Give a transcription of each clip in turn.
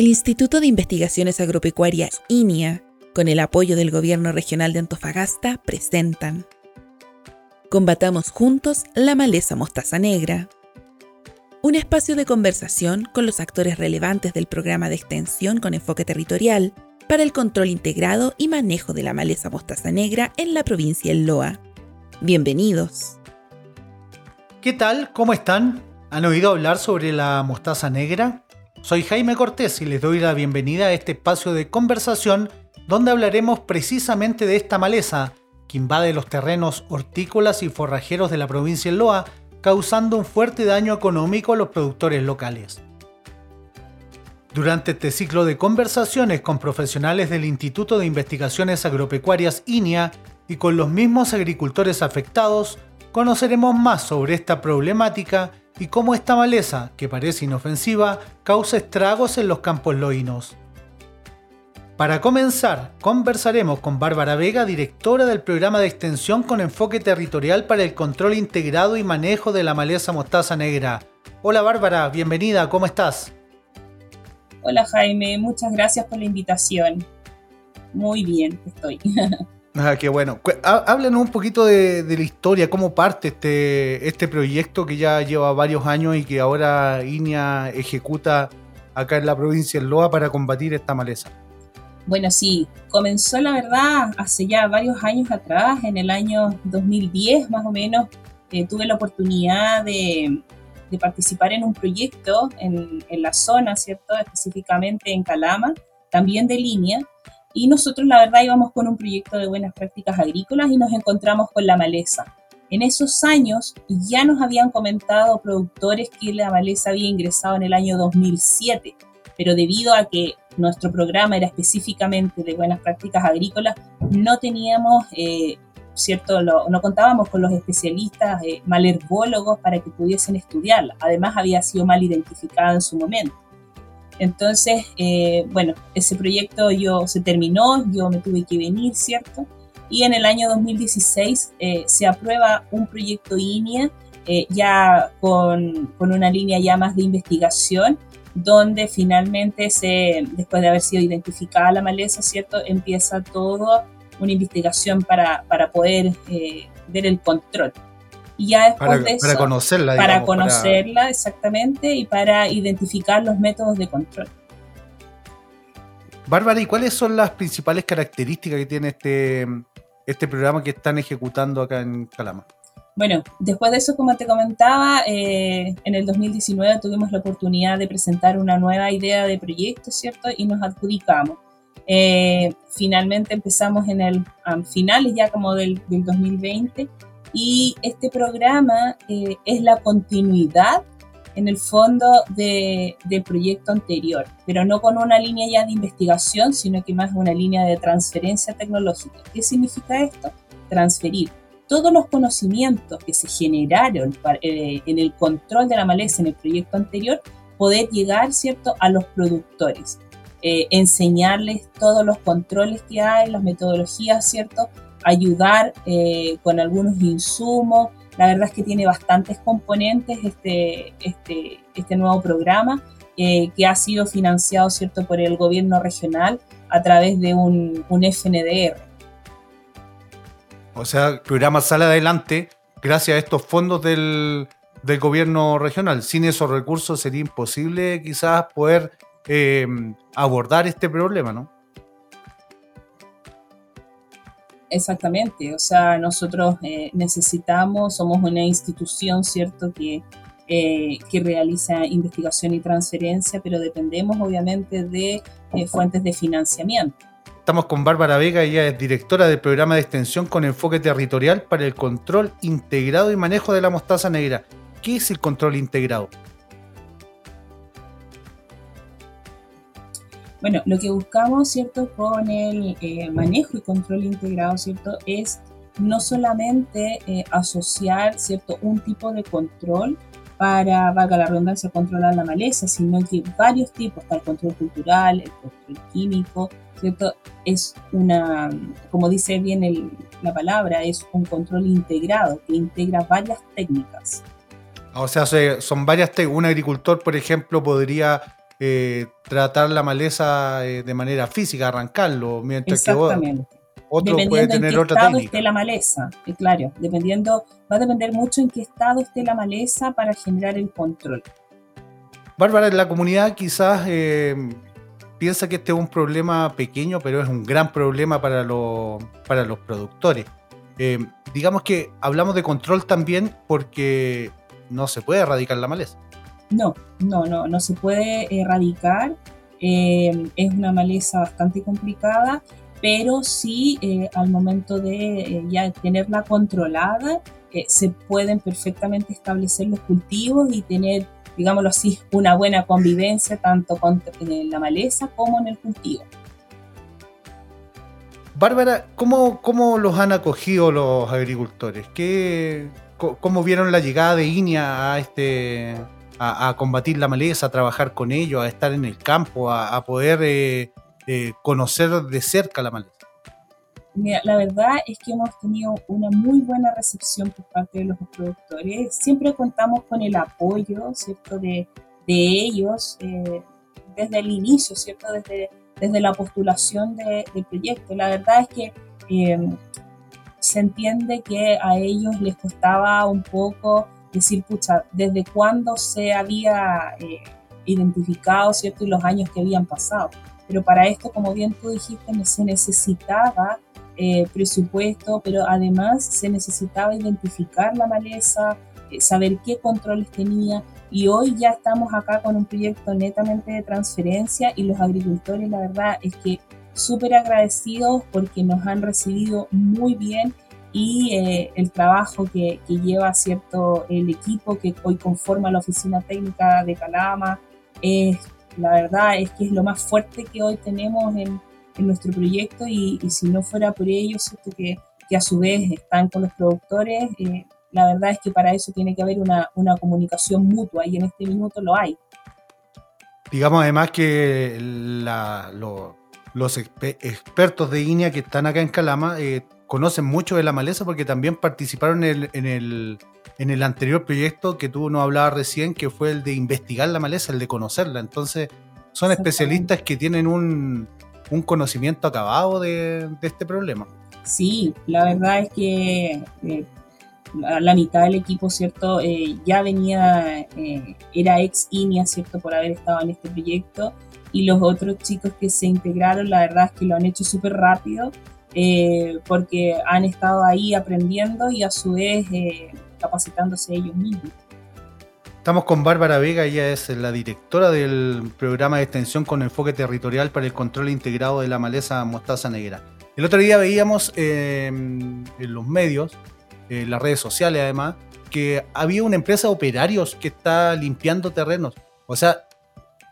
el Instituto de Investigaciones Agropecuarias INIA, con el apoyo del Gobierno Regional de Antofagasta, presentan Combatamos juntos la maleza mostaza negra. Un espacio de conversación con los actores relevantes del programa de extensión con enfoque territorial para el control integrado y manejo de la maleza mostaza negra en la provincia del Loa. Bienvenidos. ¿Qué tal? ¿Cómo están? ¿Han oído hablar sobre la mostaza negra? Soy Jaime Cortés y les doy la bienvenida a este espacio de conversación donde hablaremos precisamente de esta maleza que invade los terrenos hortícolas y forrajeros de la provincia de Loa, causando un fuerte daño económico a los productores locales. Durante este ciclo de conversaciones con profesionales del Instituto de Investigaciones Agropecuarias INIA y con los mismos agricultores afectados, conoceremos más sobre esta problemática y cómo esta maleza, que parece inofensiva, causa estragos en los campos loínos. Para comenzar, conversaremos con Bárbara Vega, directora del programa de extensión con enfoque territorial para el control integrado y manejo de la maleza mostaza negra. Hola Bárbara, bienvenida, ¿cómo estás? Hola Jaime, muchas gracias por la invitación. Muy bien, estoy. Ah, qué bueno. Háblanos un poquito de, la historia, cómo parte este, este proyecto que ya lleva varios años y que ahora INEA ejecuta acá en la provincia de Loa para combatir esta maleza. Bueno, sí, comenzó la verdad hace ya varios años atrás, en el año 2010 más o menos, eh, tuve la oportunidad de, participar en un proyecto en, en la zona, ¿cierto? Específicamente en Calama, también de línea, y nosotros, la verdad, íbamos con un proyecto de buenas prácticas agrícolas y nos encontramos con la maleza. En esos años ya nos habían comentado productores que la maleza había ingresado en el año 2007, pero debido a que nuestro programa era específicamente de buenas prácticas agrícolas, no teníamos, eh, cierto, no contábamos con los especialistas eh, malherbólogos para que pudiesen estudiarla. Además, había sido mal identificada en su momento. Entonces, eh, bueno, ese proyecto yo se terminó, yo me tuve que venir, ¿cierto? Y en el año 2016 eh, se aprueba un proyecto INEA eh, ya con, con, una línea ya más de investigación, donde finalmente, se, después de haber sido identificada la maleza, ¿cierto? Empieza todo una investigación para, para poder ver el control. Y ya después para, de eso, para conocerla. para conocerla, exactamente, y para identificar los métodos de control. Bárbara, ¿y cuáles son las principales características que tiene este, este programa que están ejecutando acá en Calama? Bueno, después de eso, como te comentaba, eh, en el 2019 tuvimos la oportunidad de presentar una nueva idea de proyecto, ¿cierto? Y nos adjudicamos. Eh, finalmente empezamos en el um, finales ya como del, del 2020 y este programa eh, es la continuidad en el fondo de, del proyecto anterior, pero no con una línea ya de investigación, sino que más una línea de transferencia tecnológica. ¿Qué significa esto? Transferir todos los conocimientos que se generaron eh, en el control de la maleza en el proyecto anterior, poder llegar, ¿cierto?, a los productores. Eh, enseñarles todos los controles que hay, las metodologías, ¿cierto?, ayudar eh, con algunos insumos. La verdad es que tiene bastantes componentes este, este, este nuevo programa eh, que ha sido financiado ¿cierto? por el gobierno regional a través de un, un FNDR. O sea, el programa sale adelante gracias a estos fondos del, del gobierno regional. Sin esos recursos sería imposible quizás poder eh, abordar este problema, ¿no? Exactamente, o sea, nosotros eh, necesitamos, somos una institución, ¿cierto?, que, eh, que realiza investigación y transferencia, pero dependemos obviamente de eh, fuentes de financiamiento. Estamos con Bárbara Vega, ella es directora del programa de extensión con enfoque territorial para el control integrado y manejo de la mostaza negra. ¿Qué es el control integrado? Bueno, lo que buscamos, ¿cierto?, con el eh, manejo y control integrado, ¿cierto?, es no solamente eh, asociar, ¿cierto?, un tipo de control para, valga la redundancia, controlar la maleza, sino que varios tipos, para el control cultural, el control químico, ¿cierto? Es una, como dice bien la palabra, es un control integrado que integra varias técnicas. O sea, son varias técnicas. Un agricultor, por ejemplo, podría eh, tratar la maleza eh, de manera física, arrancarlo, mientras que otro puede tener en qué otra estado esté la maleza, claro, dependiendo, va a depender mucho en qué estado esté la maleza para generar el control. Bárbara, en la comunidad quizás piensa que este es un problema pequeño, pero es un gran problema para, para los productores. digamos que hablamos de control también porque no se puede erradicar la maleza. No, no, no, no se puede erradicar. Eh, es una maleza bastante complicada, pero sí eh, al momento de eh, ya tenerla controlada, se pueden perfectamente establecer los cultivos y tener, digámoslo así, una buena convivencia tanto con la maleza como en el cultivo. Bárbara, ¿cómo, ¿cómo, los han acogido los agricultores? ¿Qué, ¿Cómo vieron la llegada de INIA a este, a, combatir la maleza, a trabajar con ellos, a estar en el campo, a, poder eh, eh, conocer de cerca la maleza? Mira, la verdad es que hemos tenido una muy buena recepción por parte de los productores. Siempre contamos con el apoyo, ¿cierto?, de, ellos eh, desde el inicio, ¿cierto?, desde, desde la postulación de, del proyecto. La verdad es que se entiende que a ellos les costaba un poco decir, pucha, desde cuándo se había eh, identificado, ¿cierto? Y los años que habían pasado. Pero para esto, como bien tú dijiste, se necesitaba eh, presupuesto, pero además se necesitaba identificar la maleza, eh, saber qué controles tenía. Y hoy ya estamos acá con un proyecto netamente de transferencia y los agricultores, la verdad es que súper agradecidos porque nos han recibido muy bien y eh, el trabajo que, lleva cierto el equipo que hoy conforma la oficina técnica de Calama es la verdad es que es lo más fuerte que hoy tenemos en, en nuestro proyecto y, si no fuera por ellos cierto que, que, a su vez están con los productores eh, la verdad es que para eso tiene que haber una, una comunicación mutua y en este minuto lo hay. Digamos además que la, los expertos de INEA que están acá en Calama eh, conocen mucho de la maleza porque también participaron en el, en el, anterior proyecto que tú nos hablabas recién, que fue el de investigar la maleza, el de conocerla. Entonces, son especialistas que tienen un, conocimiento acabado de, este problema. Sí, la verdad es que eh, la mitad del equipo, ¿cierto? Eh, ya venía, eh, era ex INIA, ¿cierto? Por haber estado en este proyecto. Y los otros chicos que se integraron, la verdad es que lo han hecho súper rápido eh, porque han estado ahí aprendiendo y a su vez eh, capacitándose ellos mismos. Estamos con Bárbara Vega, ella es la directora del programa de extensión con enfoque territorial para el control integrado de la maleza mostaza negra. El otro día veíamos eh, en los medios, en las redes sociales además, que había una empresa de operarios que está limpiando terrenos. O sea,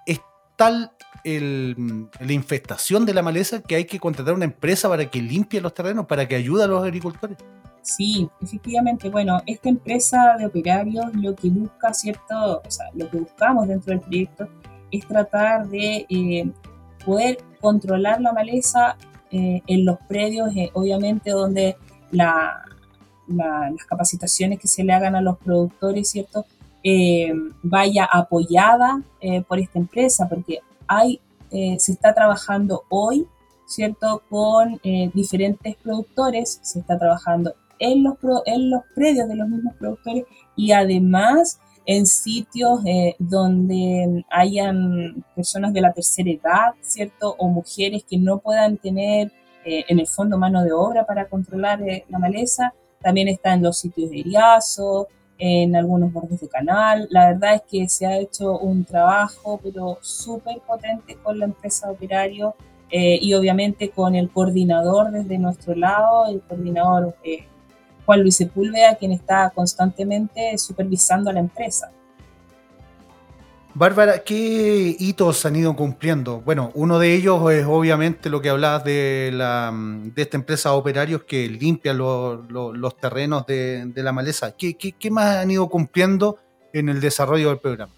es tal la infestación de la maleza que hay que contratar una empresa para que limpie los terrenos, para que ayude a los agricultores. Sí, efectivamente. Bueno, esta empresa de operarios lo que busca, ¿cierto? O sea, lo que buscamos dentro del proyecto es tratar de eh, poder controlar la maleza eh, en los predios, eh, obviamente donde la, las capacitaciones que se le hagan a los productores, ¿cierto? vaya apoyada por esta empresa, porque hay, eh, se está trabajando hoy, ¿cierto? Con eh, diferentes productores, se está trabajando en los, en los predios de los mismos productores y además en sitios eh, donde hayan personas de la tercera edad, ¿cierto? O mujeres que no puedan tener en el fondo mano de obra para controlar la maleza. También está en los sitios de Iriazo, en algunos bordes de canal. La verdad es que se ha hecho un trabajo, pero súper potente con la empresa operario eh, y obviamente con el coordinador desde nuestro lado, el coordinador eh, Juan Luis Sepúlveda, quien está constantemente supervisando a la empresa. Bárbara, ¿qué hitos han ido cumpliendo? Bueno, uno de ellos es obviamente lo que hablabas de, esta empresa de operarios que limpia los terrenos de, la maleza. ¿Qué, más han ido cumpliendo en el desarrollo del programa?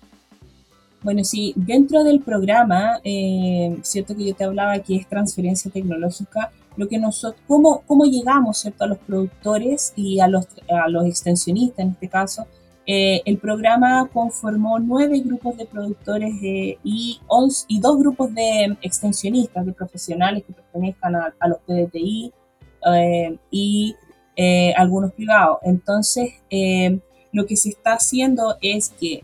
Bueno, sí, dentro del programa, eh, cierto que yo te hablaba que es transferencia tecnológica, lo que nosotros, cómo, cómo llegamos, cierto, a los productores y a los, a los extensionistas en este caso, eh, el programa conformó nueve grupos de productores y, y dos grupos de extensionistas, de profesionales que pertenezcan a, los PDTI eh, y eh, algunos privados. Entonces, lo que se está haciendo es que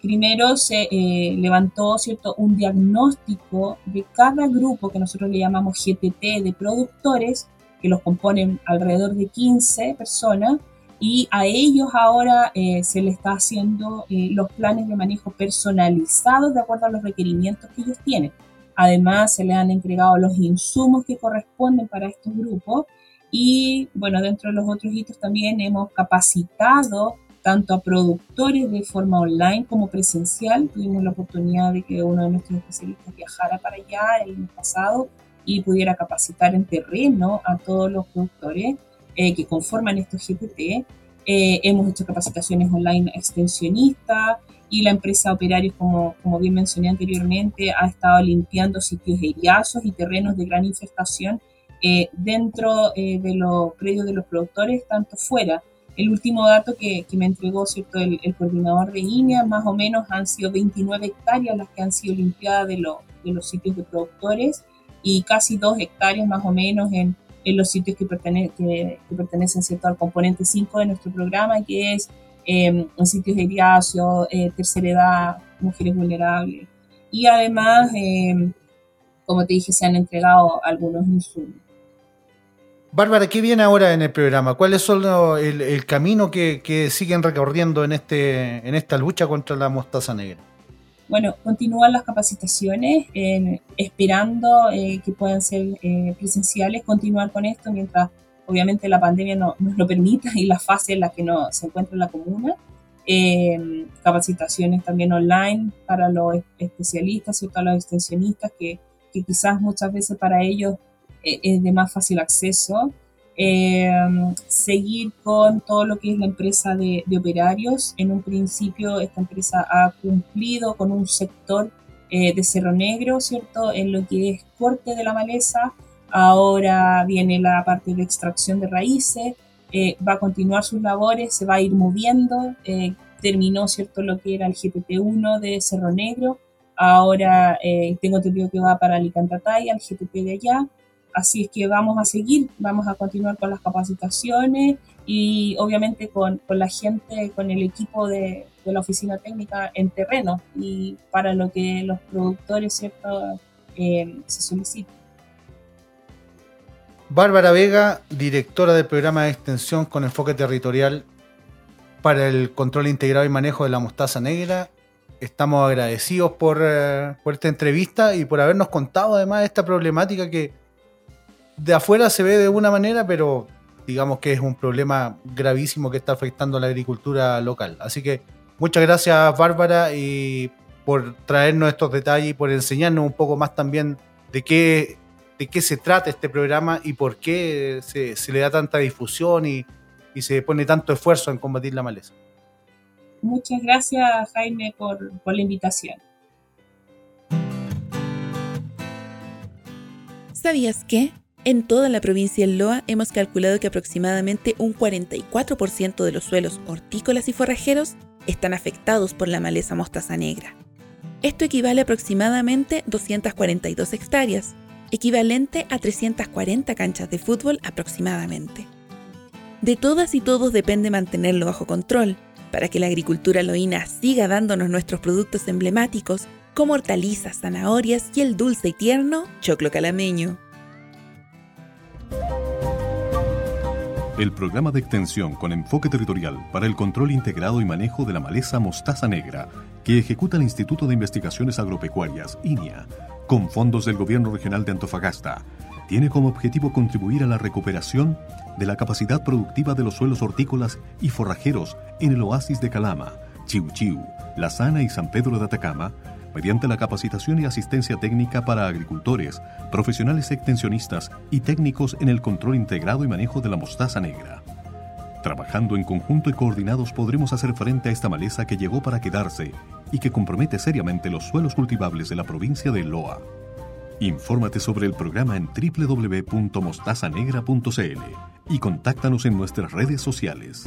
primero se levantó ¿cierto? un diagnóstico de cada grupo que nosotros le llamamos GTT de productores, que los componen alrededor de 15 personas, y a ellos ahora eh, se les está haciendo eh, los planes de manejo personalizados de acuerdo a los requerimientos que ellos tienen. Además, se les han entregado los insumos que corresponden para estos grupos y, bueno, dentro de los otros hitos también hemos capacitado tanto a productores de forma online como presencial. Tuvimos la oportunidad de que uno de nuestros especialistas viajara para allá el año pasado y pudiera capacitar en terreno a todos los productores eh, que conforman estos GPT. Eh, hemos hecho capacitaciones online extensionistas y la empresa Operarios, como, como bien mencioné anteriormente, ha estado limpiando sitios eriazos y terrenos de gran infestación eh, dentro de los predios de los productores, tanto fuera. El último dato que, que me entregó ¿cierto? El, el, coordinador de INEA, más o menos han sido 29 hectáreas las que han sido limpiadas de, de los sitios de productores y casi 2 hectáreas más o menos en, en los sitios que, que, pertenecen ¿cierto? al componente 5 de nuestro programa, que es eh, en sitios de viacio, eh, tercera edad, mujeres vulnerables. Y además, em, como te dije, se han entregado algunos insumos. Bárbara, ¿qué viene ahora en el programa? ¿Cuál es el, el camino que, que, siguen recorriendo en, este, en esta lucha contra la mostaza negra? Bueno, continúan las capacitaciones, esperando eh, que puedan ser eh, presenciales, continuar con esto mientras obviamente la pandemia no, nos lo permita y la fase en la que no, se encuentra la comuna. Em, capacitaciones también online para los especialistas, y para los extensionistas, que, que, quizás muchas veces para ellos eh, es de más fácil acceso. Eh, seguir con todo lo que es la empresa de, operarios. En un principio esta empresa ha cumplido con un sector eh, de Cerro Negro, ¿cierto? En lo que es corte de la maleza. Ahora viene la parte de extracción de raíces. Eh, va a continuar sus labores, se va a ir moviendo. terminó, ¿cierto? Lo que era el GTP1 de Cerro Negro. Ahora tengo entendido que va para Alicantatay, al GTP de allá Así es que vamos a seguir, vamos a continuar con las capacitaciones y obviamente con, la gente, con el equipo de, de, la oficina técnica en terreno y para lo que los productores ¿cierto? Eh, se solicitan. Bárbara Vega, directora del programa de extensión con enfoque territorial para el control integrado y manejo de la mostaza negra. Estamos agradecidos por, eh, por esta entrevista y por habernos contado además esta problemática que de afuera se ve de una manera, pero digamos que es un problema gravísimo que está afectando a la agricultura local. Así que muchas gracias Bárbara y por traernos estos detalles y por enseñarnos un poco más también de qué, de qué se trata este programa y por qué se, le da tanta difusión y, y, se pone tanto esfuerzo en combatir la maleza. Muchas gracias Jaime por, por la invitación. ¿Sabías qué? En toda la provincia del Loa hemos calculado que aproximadamente un 44% de los suelos hortícolas y forrajeros están afectados por la maleza mostaza negra. Esto equivale a aproximadamente 242 hectáreas, equivalente a 340 canchas de fútbol aproximadamente. De todas y todos depende mantenerlo bajo control, para que la agricultura loína siga dándonos nuestros productos emblemáticos como hortalizas, zanahorias y el dulce y tierno choclo calameño. El programa de extensión con enfoque territorial para el control integrado y manejo de la maleza mostaza negra que ejecuta el Instituto de Investigaciones Agropecuarias, INIA, con fondos del Gobierno Regional de Antofagasta, tiene como objetivo contribuir a la recuperación de la capacidad productiva de los suelos hortícolas y forrajeros en el oasis de Calama, Chiu Chiu, La Sana y San Pedro de Atacama, mediante la capacitación y asistencia técnica para agricultores, profesionales extensionistas y técnicos en el control integrado y manejo de la mostaza negra. Trabajando en conjunto y coordinados podremos hacer frente a esta maleza que llegó para quedarse y que compromete seriamente los suelos cultivables de la provincia de Loa. Infórmate sobre el programa en www.mostazanegra.cl y contáctanos en nuestras redes sociales.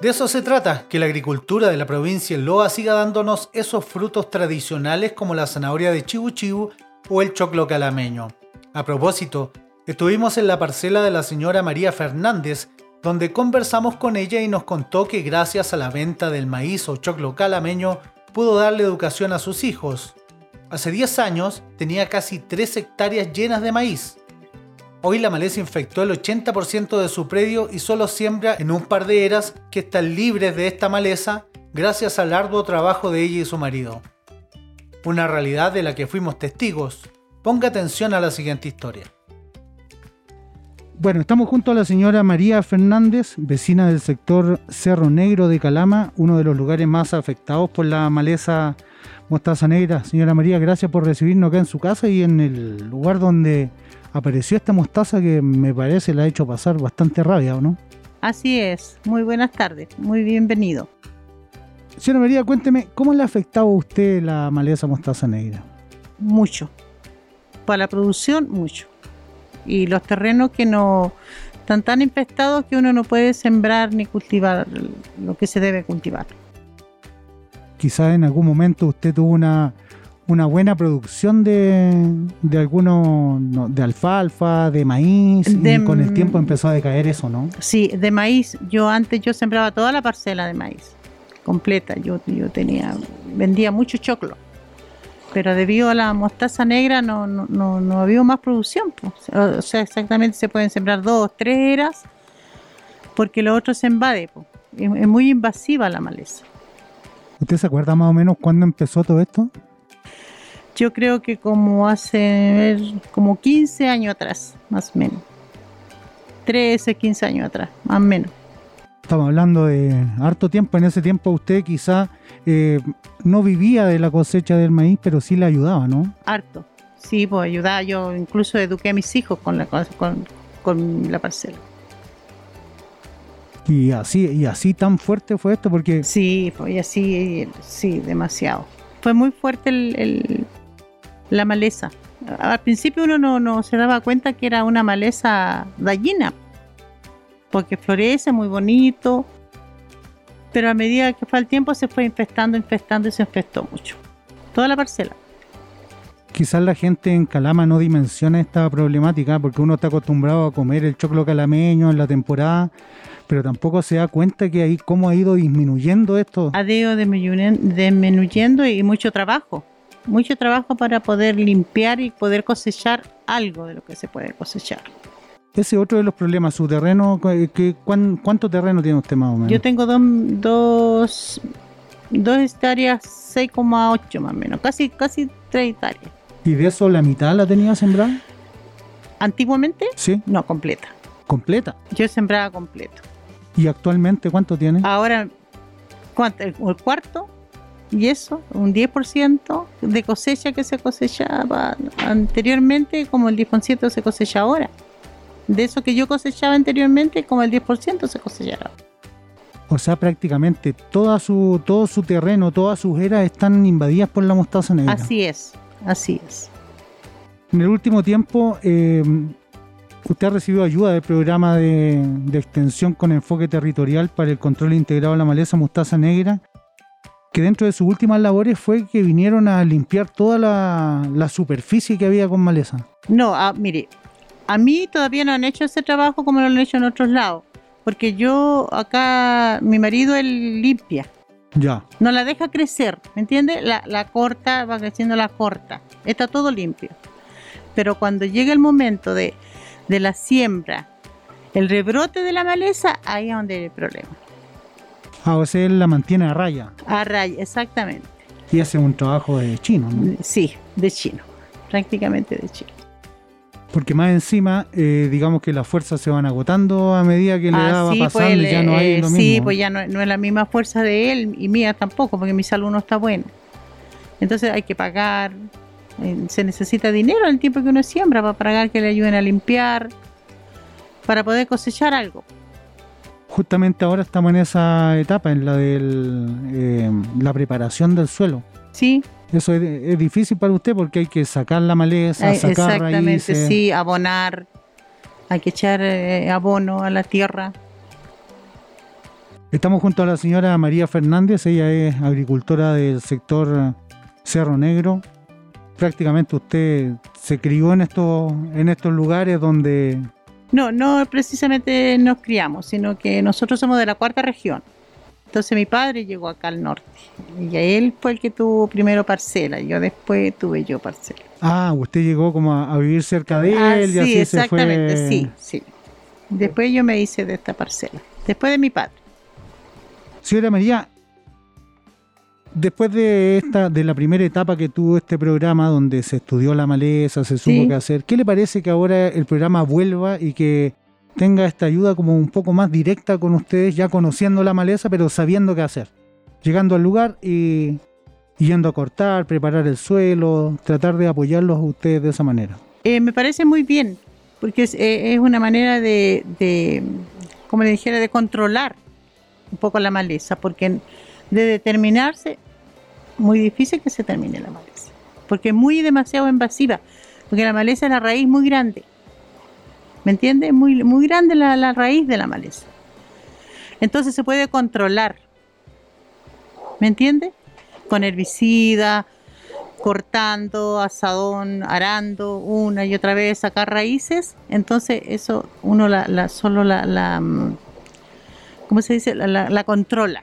De eso se trata, que la agricultura de la provincia de Loa siga dándonos esos frutos tradicionales como la zanahoria de chibu chibu o el choclo calameño. A propósito, estuvimos en la parcela de la señora María Fernández, donde conversamos con ella y nos contó que gracias a la venta del maíz o choclo calameño pudo darle educación a sus hijos. Hace 10 años tenía casi 3 hectáreas llenas de maíz. Hoy la maleza infectó el 80% de su predio y solo siembra en un par de eras que están libres de esta maleza gracias al arduo trabajo de ella y su marido. Una realidad de la que fuimos testigos. Ponga atención a la siguiente historia. Bueno, estamos junto a la señora María Fernández, vecina del sector Cerro Negro de Calama, uno de los lugares más afectados por la maleza mostaza negra. Señora María, gracias por recibirnos acá en su casa y en el lugar donde apareció esta mostaza que me parece la ha hecho pasar bastante rabia, ¿o no? Así es. Muy buenas tardes. Muy bienvenido. Señora María, cuénteme, ¿cómo le ha afectado a usted la maleza mostaza negra? Mucho. Para la producción, mucho. Y los terrenos que no están tan infestados que uno no puede sembrar ni cultivar lo que se debe cultivar. Quizás en algún momento usted tuvo una una buena producción de, de algunos, de alfalfa, de maíz, y con el tiempo empezó a decaer eso, ¿no? Sí, de maíz. Yo antes yo sembraba toda la parcela de maíz, completa. Yo, yo tenía, vendía mucho choclo. Pero debido a la mostaza negra no, no, no, no había más producción. O sea, exactamente se pueden sembrar dos, tres eras, porque lo otro se invade. Es muy invasiva la maleza. ¿Usted se acuerda más o menos cuándo empezó todo esto? Yo creo que como hace como 15 años atrás, más o menos. 13, 15 años atrás, más o menos. Estamos hablando de harto tiempo. En ese tiempo usted quizá eh, no vivía de la cosecha del maíz, pero sí le ayudaba, ¿no? Harto. Sí, pues ayudaba. Yo incluso eduqué a mis hijos con la, con, con la parcela. Y así, y así tan fuerte fue esto, porque... Sí, fue así, sí, demasiado. Fue muy fuerte el, la maleza. Al principio uno no, no, se daba cuenta que era una maleza gallina, porque florece muy bonito, pero a medida que fue el tiempo se fue infestando, infestando y se infestó mucho. Toda la parcela. Quizás la gente en Calama no dimensiona esta problemática porque uno está acostumbrado a comer el choclo calameño en la temporada, pero tampoco se da cuenta que ahí cómo ha ido disminuyendo esto. Ha ido disminuyendo y mucho trabajo mucho trabajo para poder limpiar y poder cosechar algo de lo que se puede cosechar. Ese es otro de los problemas, su terreno, ¿qué, ¿cuánto terreno tiene usted más o menos? Yo tengo dos, dos, dos hectáreas, 6,8 más o menos, casi, casi 3 hectáreas. ¿Y de eso la mitad la tenía sembrada? ¿Antiguamente? Sí. No, completa. ¿Completa? Yo sembraba completo. ¿Y actualmente cuánto tiene? Ahora, ¿cuánto? ¿El cuarto? Y eso, un 10% de cosecha que se cosechaba anteriormente, como el 10% se cosecha ahora. De eso que yo cosechaba anteriormente, como el 10% se cosechará. O sea, prácticamente toda su, todo su terreno, todas sus eras están invadidas por la mostaza negra. Así es, así es. En el último tiempo, eh, usted ha recibido ayuda del programa de, de, extensión con enfoque territorial para el control integrado de la maleza mostaza negra que dentro de sus últimas labores fue que vinieron a limpiar toda la, superficie que había con maleza. No, ah, mire, a mí todavía no han hecho ese trabajo como lo han hecho en otros lados, porque yo acá, mi marido él limpia. Ya. No la deja crecer, ¿me entiende? La, la corta, va creciendo la corta, está todo limpio. Pero cuando llega el momento de, de la siembra, el rebrote de la maleza, ahí es donde hay el problema. O sea, él la mantiene a raya. A raya, exactamente. Y hace un trabajo de chino, ¿no? Sí, de chino, prácticamente de chino. Porque más encima, eh, digamos que las fuerzas se van agotando a medida que le ah, va pasando pues, y ya no hay eh, lo mismo. Sí, pues ya no, no, es la misma fuerza de él y mía tampoco, porque mi salud no está buena. Entonces hay que pagar, eh, se necesita dinero en el tiempo que uno siembra para pagar que le ayuden a limpiar, para poder cosechar algo justamente ahora estamos en esa etapa, en la de eh, la preparación del suelo. Sí. Eso es, difícil para usted porque hay que sacar la maleza, eh, sacar Exactamente, sí, abonar, hay que echar eh, abono a la tierra. Estamos junto a la señora María Fernández, ella es agricultora del sector Cerro Negro. Prácticamente usted se crió en estos, en estos lugares donde... No, no precisamente nos criamos, sino que nosotros somos de la cuarta región. Entonces mi padre llegó acá al norte y él fue el que tuvo primero parcela, yo después tuve yo parcela. Ah, usted llegó como a, vivir cerca de ah, él y así exactamente, se fue... sí, sí. Después yo me hice de esta parcela, después de mi padre. Señora María, después de esta, de la primera etapa que tuvo este programa, donde se estudió la maleza, se supo qué hacer, ¿qué le parece que ahora el programa vuelva y que tenga esta ayuda como un poco más directa con ustedes, ya conociendo la maleza, pero sabiendo qué hacer? Llegando al lugar y yendo a cortar, preparar el suelo, tratar de apoyarlos a ustedes de esa manera. Eh, me parece muy bien, porque es, eh, una manera de, de, como le dijera, de controlar un poco la maleza, porque de determinarse, muy difícil que se termine la maleza, porque es muy demasiado invasiva, porque la maleza es la raíz muy grande, ¿me entiendes? Muy, muy grande la, la raíz de la maleza. Entonces se puede controlar, ¿me entiendes? Con herbicida, cortando, asadón, arando una y otra vez, sacar raíces, entonces eso uno la, la solo la, la, mm, ¿cómo se dice? La, la, controla.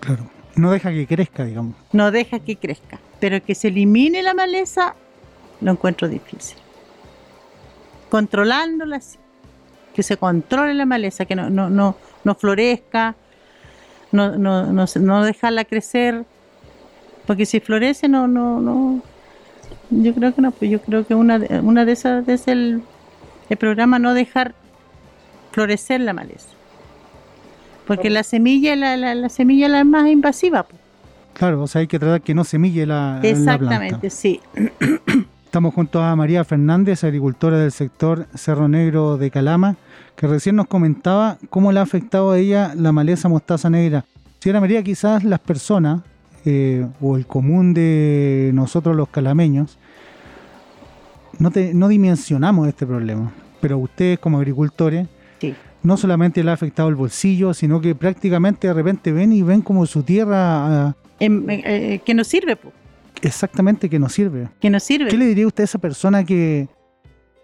Claro. No deja que crezca, digamos. No deja que crezca. Pero que se elimine la maleza, lo encuentro difícil. Controlándola así. Que se controle la maleza, que no, no, no, no florezca, no, no, no, no dejarla crecer. Porque si florece, no, no, no. Yo creo que no, pues yo creo que una, una de esas es el, el programa no dejar florecer la maleza. Porque la semilla, la, la, semilla la más invasiva. Claro, o sea, hay que tratar que no semille la, Exactamente, sí. Estamos junto a María Fernández, agricultora del sector Cerro Negro de Calama, que recién nos comentaba cómo le ha afectado a ella la maleza mostaza negra. Señora María, quizás las personas eh, o el común de nosotros los calameños no, te, no dimensionamos este problema, pero ustedes como agricultores no solamente le ha afectado el bolsillo, sino que prácticamente de repente ven y ven como su tierra... Ah, em, eh, eh, que no sirve, Exactamente, que no sirve. Que no sirve. ¿Qué le diría usted a esa persona que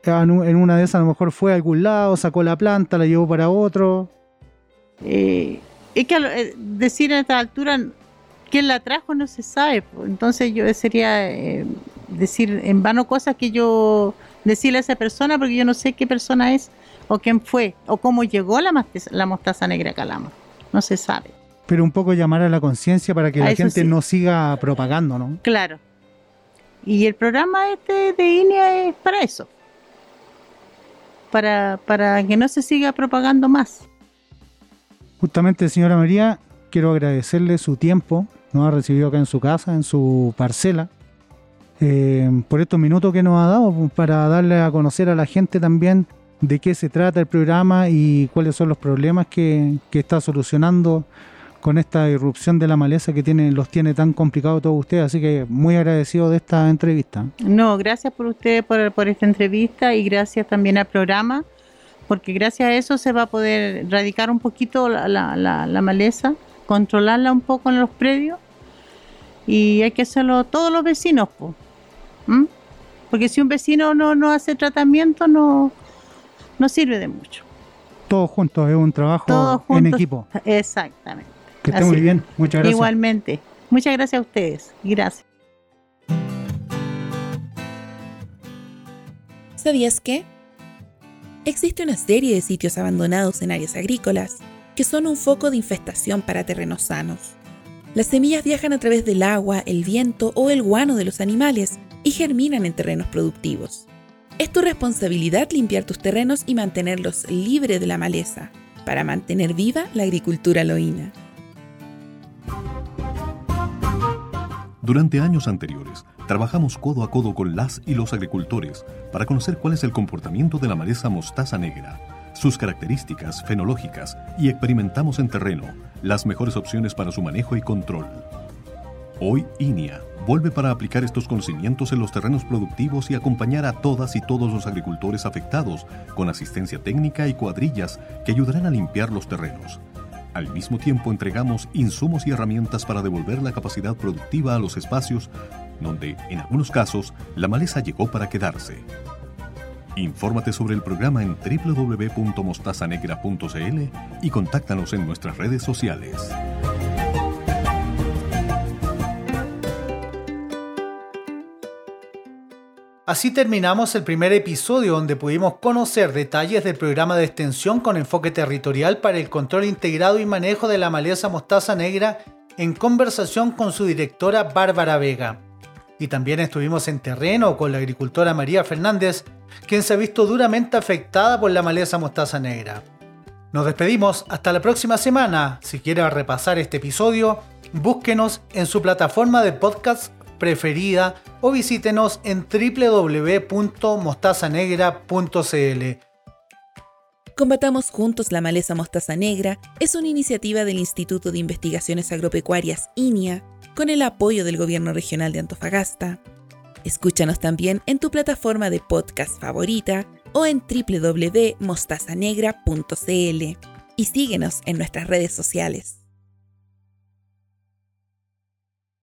en una de esas a lo mejor fue a algún lado, sacó la planta, la llevó para otro? Eh, es que decir a esta altura quién la trajo no se sabe. Entonces yo sería decir en vano cosas que yo decirle a esa persona porque yo no sé qué persona es o quién fue, o cómo llegó la, la mostaza negra a Calama. No se sabe. Pero un poco llamar a la conciencia para que la gente no siga propagando, ¿no? Claro. Y el programa este de INEA es para eso. Para, para que no se siga propagando más. Justamente, señora María, quiero agradecerle su tiempo, nos ha recibido acá en su casa, en su parcela, eh, por estos minutos que nos ha dado, pues, para darle a conocer a la gente también de qué se trata el programa y cuáles son los problemas que, está solucionando con esta irrupción de la maleza que tiene, los tiene tan complicados todos ustedes. Así que muy agradecido de esta entrevista. No, gracias por ustedes por, por esta entrevista y gracias también al programa, porque gracias a eso se va a poder erradicar un poquito la, la, maleza, controlarla un poco en los predios y hay que hacerlo todos los vecinos. Porque si un vecino no, no hace tratamiento, no no sirve de mucho. Todos juntos, es un trabajo en equipo. Exactamente. Que esté muy bien, muchas gracias. Igualmente. Muchas gracias a ustedes gracias. ¿Sabías que? Existe una serie de sitios abandonados en áreas agrícolas que son un foco de infestación para terrenos sanos. Las semillas viajan a través del agua, el viento o el guano de los animales y germinan en terrenos productivos. Es tu responsabilidad limpiar tus terrenos y mantenerlos libres de la maleza para mantener viva la agricultura loína. Durante años anteriores, trabajamos codo a codo con las y los agricultores para conocer cuál es el comportamiento de la maleza mostaza negra, sus características fenológicas y experimentamos en terreno las mejores opciones para su manejo y control. Hoy INIA vuelve para aplicar estos conocimientos en los terrenos productivos y acompañar a todas y todos los agricultores afectados con asistencia técnica y cuadrillas que ayudarán a limpiar los terrenos. Al mismo tiempo entregamos insumos y herramientas para devolver la capacidad productiva a los espacios donde, en algunos casos, la maleza llegó para quedarse. Infórmate sobre el programa en www.mostazanegra.cl y contáctanos en nuestras redes sociales. Así terminamos el primer episodio donde pudimos conocer detalles del programa de extensión con enfoque territorial para el control integrado y manejo de la maleza mostaza negra en conversación con su directora Bárbara Vega. Y también estuvimos en terreno con la agricultora María Fernández, quien se ha visto duramente afectada por la maleza mostaza negra. Nos despedimos hasta la próxima semana. Si quiere repasar este episodio, búsquenos en su plataforma de podcast preferida o visítenos en www.mostazanegra.cl. Combatamos Juntos la Maleza Mostaza Negra es una iniciativa del Instituto de Investigaciones Agropecuarias INIA con el apoyo del Gobierno Regional de Antofagasta. Escúchanos también en tu plataforma de podcast favorita o en www.mostazanegra.cl y síguenos en nuestras redes sociales.